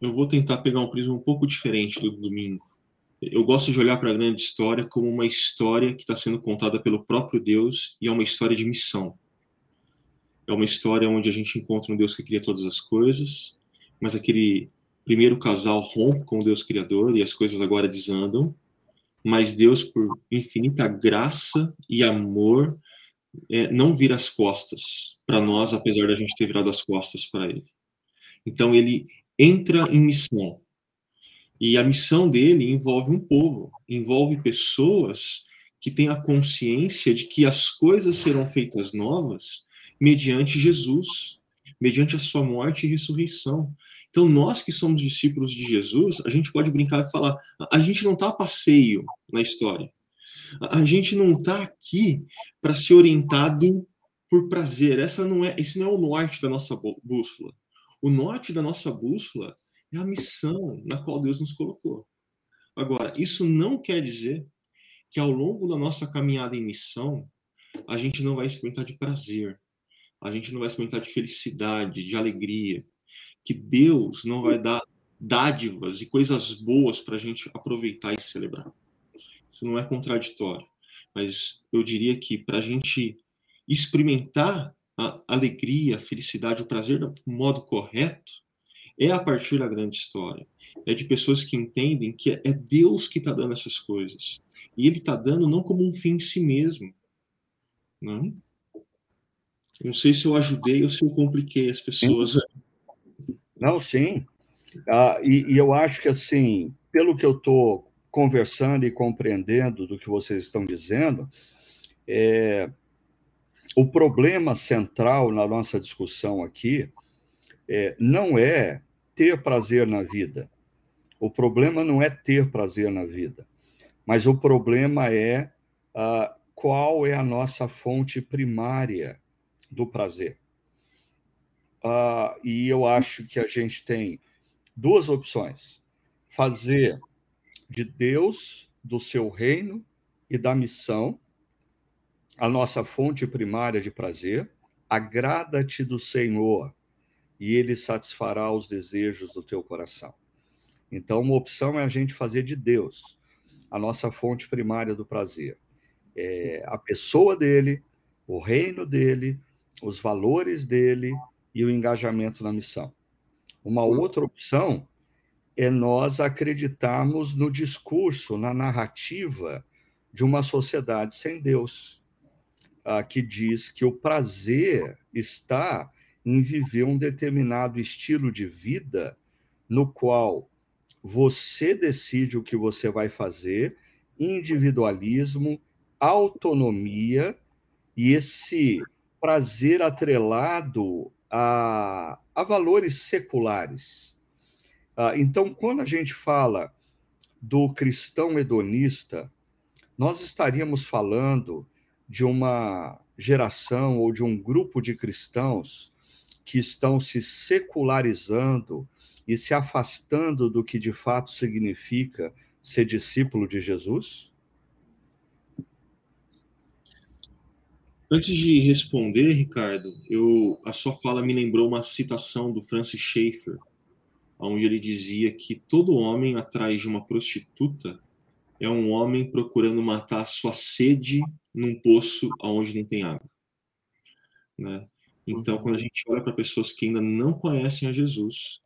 Eu vou tentar pegar um prisma um pouco diferente do domingo. Eu gosto de olhar para a grande história como uma história que está sendo contada pelo próprio Deus e é uma história de missão. É uma história onde a gente encontra um Deus que cria todas as coisas, mas aquele primeiro casal rompe com o Deus Criador e as coisas agora desandam, mas Deus, por infinita graça e amor, é, não vira as costas para nós, apesar da gente ter virado as costas para ele. Então ele entra em missão. E a missão dele envolve um povo, envolve pessoas que têm a consciência de que as coisas serão feitas novas mediante Jesus, mediante a sua morte e ressurreição. Então, nós que somos discípulos de Jesus, a gente pode brincar e falar: a gente não está a passeio na história. A gente não está aqui para ser orientado por prazer. Essa não é, esse não é o norte da nossa bússola. O norte da nossa bússola é a missão na qual Deus nos colocou. Agora, isso não quer dizer que ao longo da nossa caminhada em missão, a gente não vai experimentar de prazer, a gente não vai experimentar de felicidade, de alegria, que Deus não vai dar dádivas e coisas boas para a gente aproveitar e celebrar. Isso não é contraditório. Mas eu diria que para a gente experimentar a alegria, a felicidade, o prazer do modo correto, é a partir da grande história. É de pessoas que entendem que é Deus que está dando essas coisas. E Ele está dando não como um fim em si mesmo. Não? Não sei se eu ajudei ou se eu compliquei as pessoas. Não, sim. Ah, e, e, eu acho que, assim, pelo que eu estou conversando e compreendendo do que vocês estão dizendo, é, o problema central na nossa discussão aqui é, não é ter prazer na vida. O problema não é ter prazer na vida, mas o problema é ah, qual é a nossa fonte primária do prazer. Ah, e eu acho que a gente tem duas opções: fazer de Deus, do seu reino e da missão, a nossa fonte primária de prazer. Agrada-te do Senhor e ele satisfará os desejos do teu coração. Então, uma opção é a gente fazer de Deus a nossa fonte primária do prazer. É a pessoa dele, o reino dele, os valores dele e o engajamento na missão. Uma outra opção é nós acreditarmos no discurso, na narrativa de uma sociedade sem Deus, ah, que diz que o prazer está em viver um determinado estilo de vida no qual você decide o que você vai fazer, individualismo, autonomia e esse prazer atrelado a, a valores seculares então, quando a gente fala do cristão hedonista, nós estaríamos falando de uma geração ou de um grupo de cristãos que estão se secularizando e se afastando do que de fato significa ser discípulo de Jesus? Antes de responder, Ricardo, eu, a sua fala me lembrou uma citação do Francis Schaeffer, onde ele dizia que todo homem atrás de uma prostituta é um homem procurando matar a sua sede num poço onde não tem água. Né? Então, quando a gente olha para pessoas que ainda não conhecem a Jesus,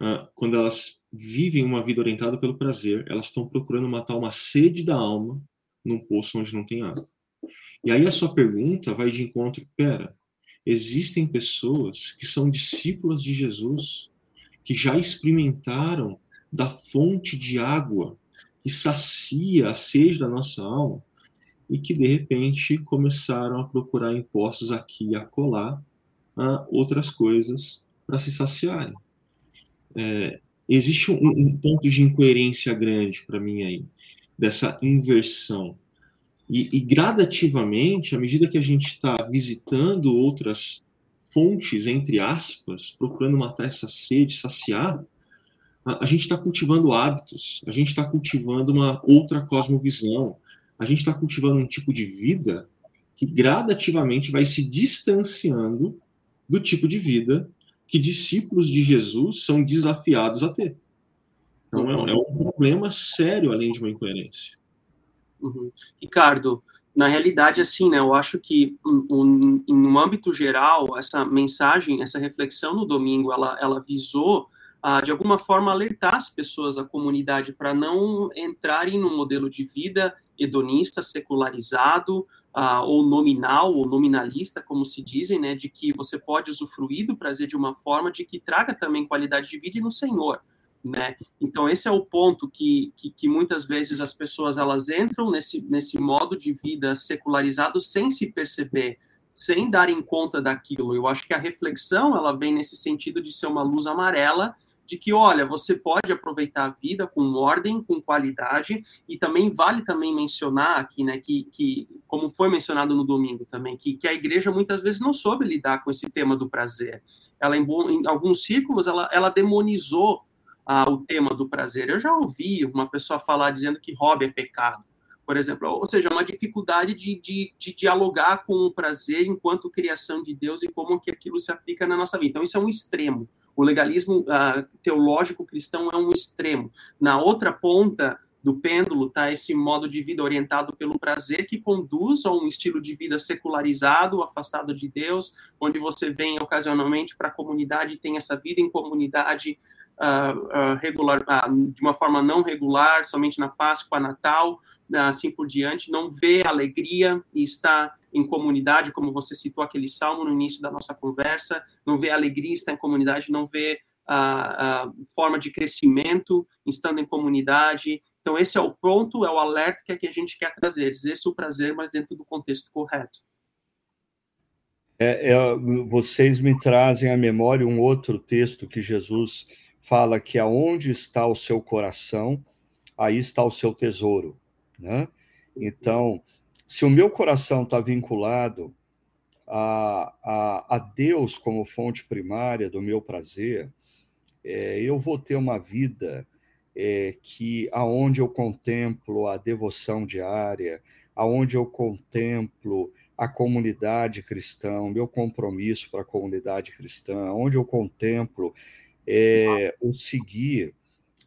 uh, quando elas vivem uma vida orientada pelo prazer, elas estão procurando matar uma sede da alma num poço onde não tem água. E aí a sua pergunta vai de encontro, pera, existem pessoas que são discípulas de Jesus, que já experimentaram da fonte de água que sacia a sede da nossa alma e que de repente começaram a procurar impostos aqui e acolá a outras coisas para se saciarem. É, existe um, um, ponto de incoerência grande para mim aí, dessa inversão. E, e, gradativamente, à medida que a gente está visitando outras fontes, entre aspas, procurando matar essa sede, saciar, a, a gente está cultivando hábitos, a gente está cultivando uma outra cosmovisão, a gente está cultivando um tipo de vida que gradativamente vai se distanciando do tipo de vida que discípulos de Jesus são desafiados a ter. Então é, é um problema sério além de uma incoerência. Uhum. Ricardo, na realidade, assim, né, eu acho que em um âmbito geral, essa mensagem, essa reflexão no domingo, ela, ela visou, ah, de alguma forma, alertar as pessoas, a comunidade, para não entrarem num modelo de vida hedonista, secularizado, ah, ou nominal, ou nominalista, como se dizem, né, de que você pode usufruir do prazer de uma forma de que traga também qualidade de vida no Senhor né? Então esse é o ponto que, que, que, muitas vezes as pessoas elas entram nesse, nesse modo de vida secularizado sem se perceber, sem darem conta daquilo. Eu acho que a reflexão ela vem nesse sentido de ser uma luz amarela de que, olha, você pode aproveitar a vida com ordem, com qualidade, e também vale também mencionar aqui, né, que, que como foi mencionado no domingo também, que, que a igreja muitas vezes não soube lidar com esse tema do prazer. Ela, em, em alguns círculos, ela, ela demonizou ah, o tema do prazer. Eu já ouvi uma pessoa falar dizendo que hobby é pecado, por exemplo, ou seja, uma dificuldade de, de, de, dialogar com o prazer enquanto criação de Deus e como que aquilo se aplica na nossa vida. Então, isso é um extremo. O legalismo ah, teológico cristão é um extremo. Na outra ponta do pêndulo está esse modo de vida orientado pelo prazer que conduz a um estilo de vida secularizado, afastado de Deus, onde você vem ocasionalmente para a comunidade, tem essa vida em comunidade uh, regular, uh, de uma forma não regular, somente na Páscoa, Natal, assim por diante, não vê alegria e está em comunidade, como você citou aquele salmo no início da nossa conversa, não vê alegria, está em comunidade, não vê a, uh, forma de crescimento estando em comunidade. Então, esse é o ponto, é o alerta que, é que a gente quer trazer, dizer o prazer, mas dentro do contexto correto. É, é, vocês me trazem à memória um outro texto que Jesus fala que aonde está o seu coração, aí está o seu tesouro, né? Então, se o meu coração está vinculado a, a, a, Deus como fonte primária do meu prazer, é, eu vou ter uma vida é, que aonde eu contemplo a devoção diária, aonde eu contemplo a comunidade cristã, o meu compromisso para a comunidade cristã, onde eu contemplo é, o seguir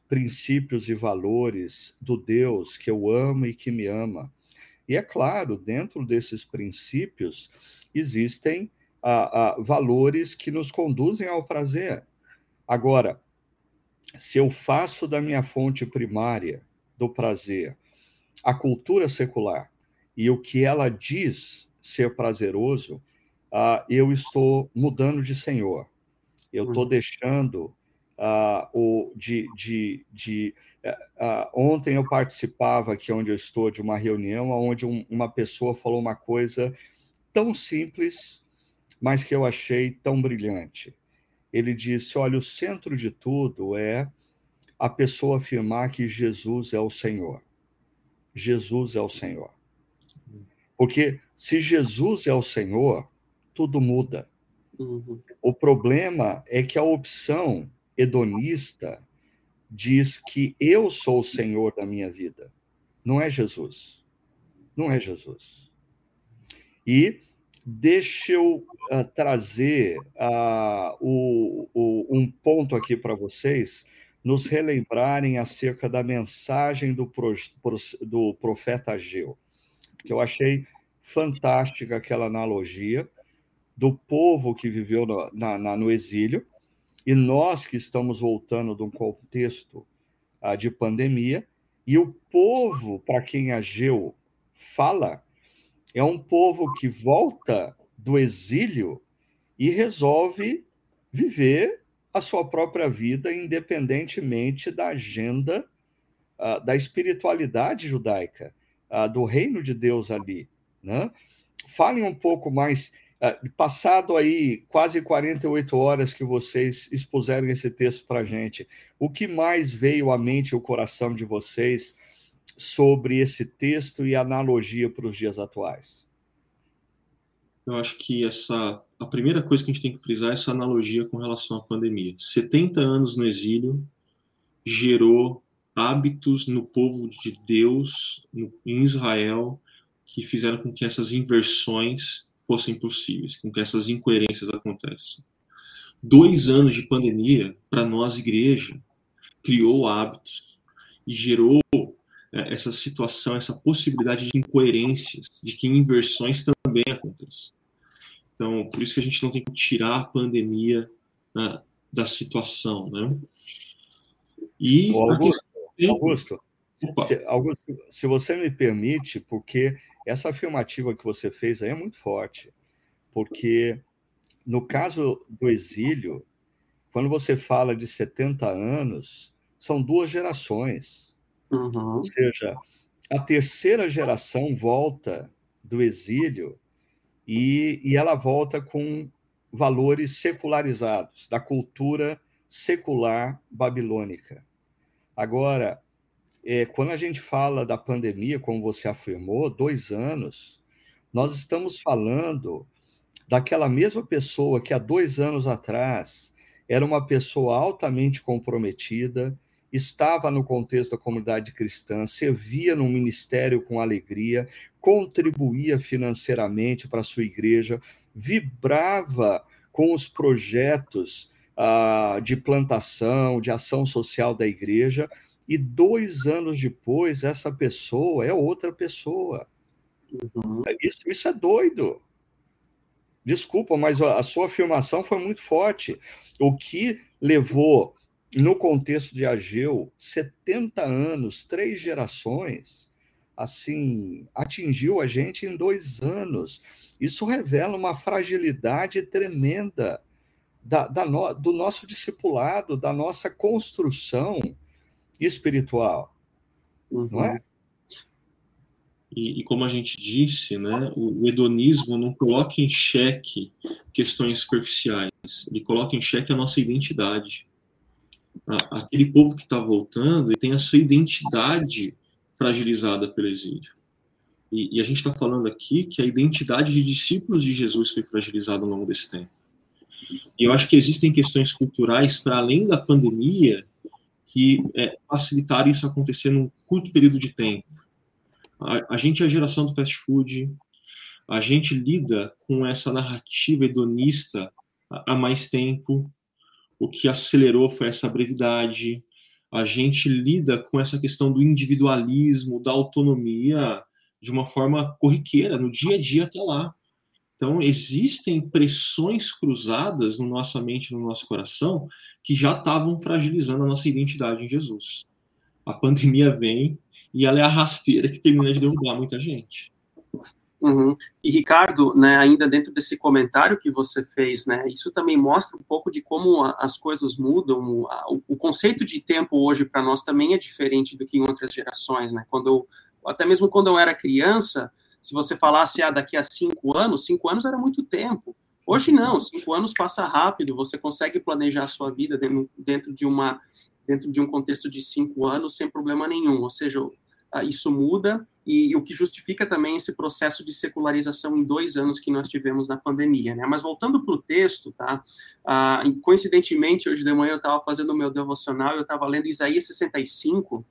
princípios e valores do Deus que eu amo e que me ama. E é claro, dentro desses princípios existem ah, valores que nos conduzem ao prazer. Agora, se eu faço da minha fonte primária do prazer a cultura secular e o que ela diz ser prazeroso, ah, eu estou mudando de senhor eu estou uhum. deixando uh, o de, de, de uh, ontem eu participava aqui onde eu estou de uma reunião onde um, uma pessoa falou uma coisa tão simples, mas que eu achei tão brilhante. Ele disse: olha, o centro de tudo é a pessoa afirmar que Jesus é o Senhor. Jesus é o Senhor. Porque se Jesus é o Senhor, tudo muda. Uhum. O problema é que a opção hedonista diz que eu sou o Senhor da minha vida. Não é Jesus. Não é Jesus. E deixa eu uh, trazer uh, o, o, um ponto aqui para vocês, nos relembrarem acerca da mensagem do, pro, do profeta Ageu, que eu achei fantástica aquela analogia do povo que viveu no, na, na, no exílio, e nós que estamos voltando de um contexto uh, de pandemia, e o povo para quem Ageu fala é um povo que volta do exílio e resolve viver a sua própria vida independentemente da agenda uh, da espiritualidade judaica, uh, do reino de Deus ali. Né? Falem um pouco mais ah, passado aí quase 48 horas que vocês expuseram esse texto para a gente, o que mais veio à mente e o coração de vocês sobre esse texto e analogia para os dias atuais? Eu acho que essa a primeira coisa que a gente tem que frisar é essa analogia com relação à pandemia. 70 anos no exílio gerou hábitos no povo de Deus, no, em Israel, que fizeram com que essas inversões fossem possíveis, com que essas incoerências acontecem. Dois anos de pandemia, para nós, igreja, criou hábitos e gerou é, essa situação, essa possibilidade de incoerências, de que inversões também acontecem. Então, por isso que a gente não tem que tirar a pandemia né, da situação, né? E Augusto, Augusto, se, Augusto, se você me permite, porque essa afirmativa que você fez aí é muito forte, porque no caso do exílio, quando você fala de 70 anos, são duas gerações. Uhum. Ou seja, a terceira geração volta do exílio e, e ela volta com valores secularizados, da cultura secular babilônica. Agora, é, quando a gente fala da pandemia, como você afirmou, dois anos, nós estamos falando daquela mesma pessoa que há dois anos atrás era uma pessoa altamente comprometida, estava no contexto da comunidade cristã, servia no ministério com alegria, contribuía financeiramente para a sua igreja, vibrava com os projetos ah, de plantação, de ação social da igreja, e dois anos depois, essa pessoa é outra pessoa. Uhum. Isso, isso é doido. Desculpa, mas a sua afirmação foi muito forte. O que levou, no contexto de Ageu, 70 anos, três gerações, assim, atingiu a gente em dois anos. Isso revela uma fragilidade tremenda da, da no, do nosso discipulado, da nossa construção espiritual. Uhum. Não é? E, e, como a gente disse, né, o, o, hedonismo não coloca em xeque questões superficiais, ele coloca em xeque a nossa identidade. A, aquele povo que está voltando ele tem a sua identidade fragilizada pelo exílio. E, e a gente está falando aqui que a identidade de discípulos de Jesus foi fragilizada ao longo desse tempo. E eu acho que existem questões culturais para além da pandemia que é, facilitaram isso acontecer num curto período de tempo. A, a gente é a geração do fast food, a gente lida com essa narrativa hedonista há mais tempo. O que acelerou foi essa brevidade. A gente lida com essa questão do individualismo, da autonomia de uma forma corriqueira, no dia a dia até lá. Então, existem pressões cruzadas na nossa mente, no nosso coração, que já estavam fragilizando a nossa identidade em Jesus. A pandemia vem e ela é a rasteira que termina de derrubar muita gente. Uhum. E Ricardo, né, ainda dentro desse comentário que você fez, né, isso também mostra um pouco de como a, as coisas mudam. A, o, o, conceito de tempo hoje para nós também é diferente do que em outras gerações, né? Quando eu, até mesmo quando eu era criança, se você falasse, ah, daqui a cinco anos, cinco anos era muito tempo. Hoje não, cinco anos passa rápido, você consegue planejar a sua vida dentro, de uma dentro de um contexto de cinco anos sem problema nenhum. Ou seja, ah, isso muda e, e, o que justifica também esse processo de secularização em dois anos que nós tivemos na pandemia, né? Mas voltando para o texto, tá? Ah, coincidentemente, hoje de manhã eu estava fazendo o meu devocional, eu estava lendo Isaías 65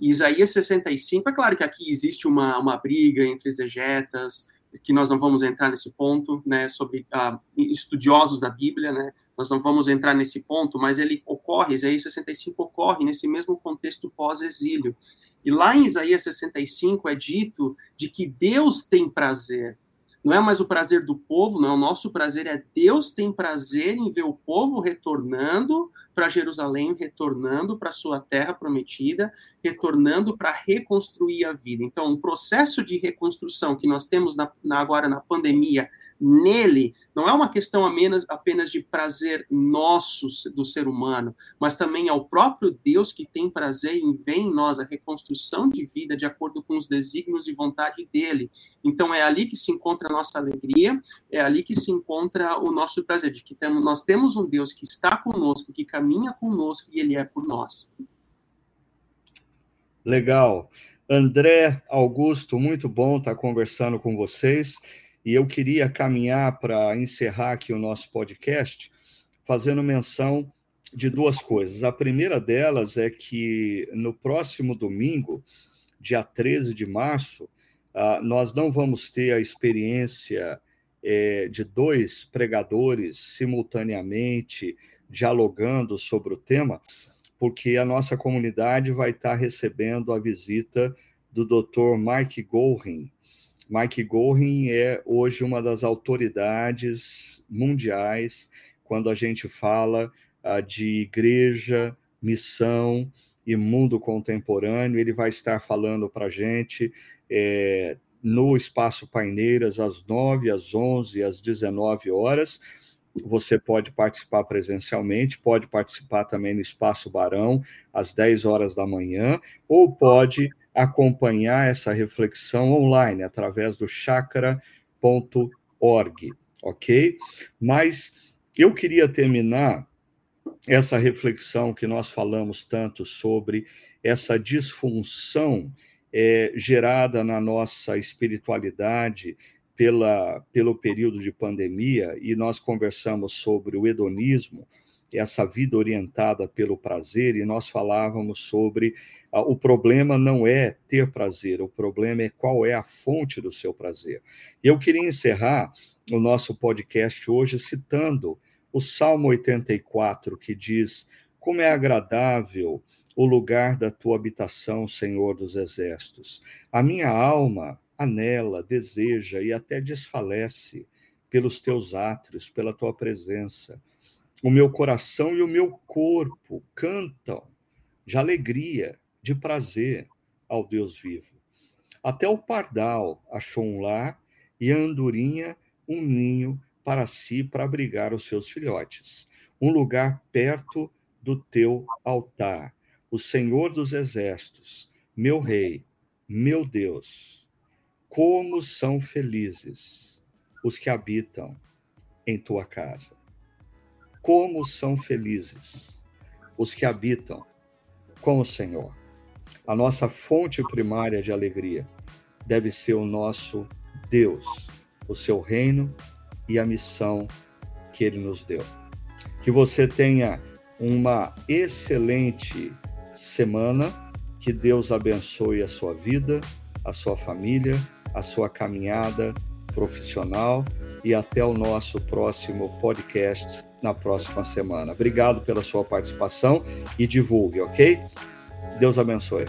Isaías 65, é claro que aqui existe uma, uma briga entre exegetas, que nós não vamos entrar nesse ponto, né, sobre uh, estudiosos da Bíblia, né, nós não vamos entrar nesse ponto, mas ele ocorre, Isaías 65 ocorre nesse mesmo contexto pós-exílio. E lá em Isaías 65 é dito de que Deus tem prazer Não é mais o prazer do povo, não é o nosso prazer, é Deus tem prazer em ver o povo retornando para Jerusalém, retornando para sua terra prometida, retornando para reconstruir a vida. Então, um processo de reconstrução que nós temos na, na, agora na pandemia nele não é uma questão apenas, apenas de prazer nosso do ser humano, mas também é o próprio Deus que tem prazer em ver em nós a reconstrução de vida de acordo com os desígnios e vontade dele. Então é ali que se encontra a nossa alegria, é ali que se encontra o nosso prazer, de que temos, nós temos um Deus que está conosco, que caminha conosco e ele é por nós. Legal. André Augusto, muito bom estar conversando com vocês. E eu queria caminhar para encerrar aqui o nosso podcast fazendo menção de duas coisas. A primeira delas é que no próximo domingo, dia 13 de março, uh, nós não vamos ter a experiência é, de dois pregadores simultaneamente dialogando sobre o tema, porque a nossa comunidade vai estar recebendo a visita do Dr. Mike Gorin, Mike Gorin é hoje uma das autoridades mundiais quando a gente fala uh, de igreja, missão e mundo contemporâneo. Ele vai estar falando para a gente é, no Espaço Paineiras às 9, às 11 às 19 horas. Você pode participar presencialmente, pode participar também no Espaço Barão às 10 horas da manhã, ou pode acompanhar essa reflexão online através do chakra.org, ok? Mas eu queria terminar essa reflexão que nós falamos tanto sobre essa disfunção é, gerada na nossa espiritualidade pela, pelo período de pandemia, e nós conversamos sobre o hedonismo, essa vida orientada pelo prazer, e nós falávamos sobre ah, o problema não é ter prazer, o problema é qual é a fonte do seu prazer. E eu queria encerrar o nosso podcast hoje citando o Salmo 84, que diz: Como é agradável o lugar da tua habitação, Senhor dos exércitos. A minha alma anela, deseja e até desfalece pelos teus átrios, pela tua presença. O meu coração e o meu corpo cantam de alegria de prazer ao Deus vivo. Até o pardal achou um lar e a andorinha um ninho para si para abrigar os seus filhotes, um lugar perto do teu altar. O Senhor dos exércitos, meu rei, meu Deus, como são felizes os que habitam em tua casa. Como são felizes os que habitam com o Senhor. A nossa fonte primária de alegria deve ser o nosso Deus, o seu reino e a missão que ele nos deu. Que você tenha uma excelente semana, que Deus abençoe a sua vida, a sua família, a sua caminhada profissional e até o nosso próximo podcast na próxima semana. Obrigado pela sua participação e divulgue, ok? Deus abençoe.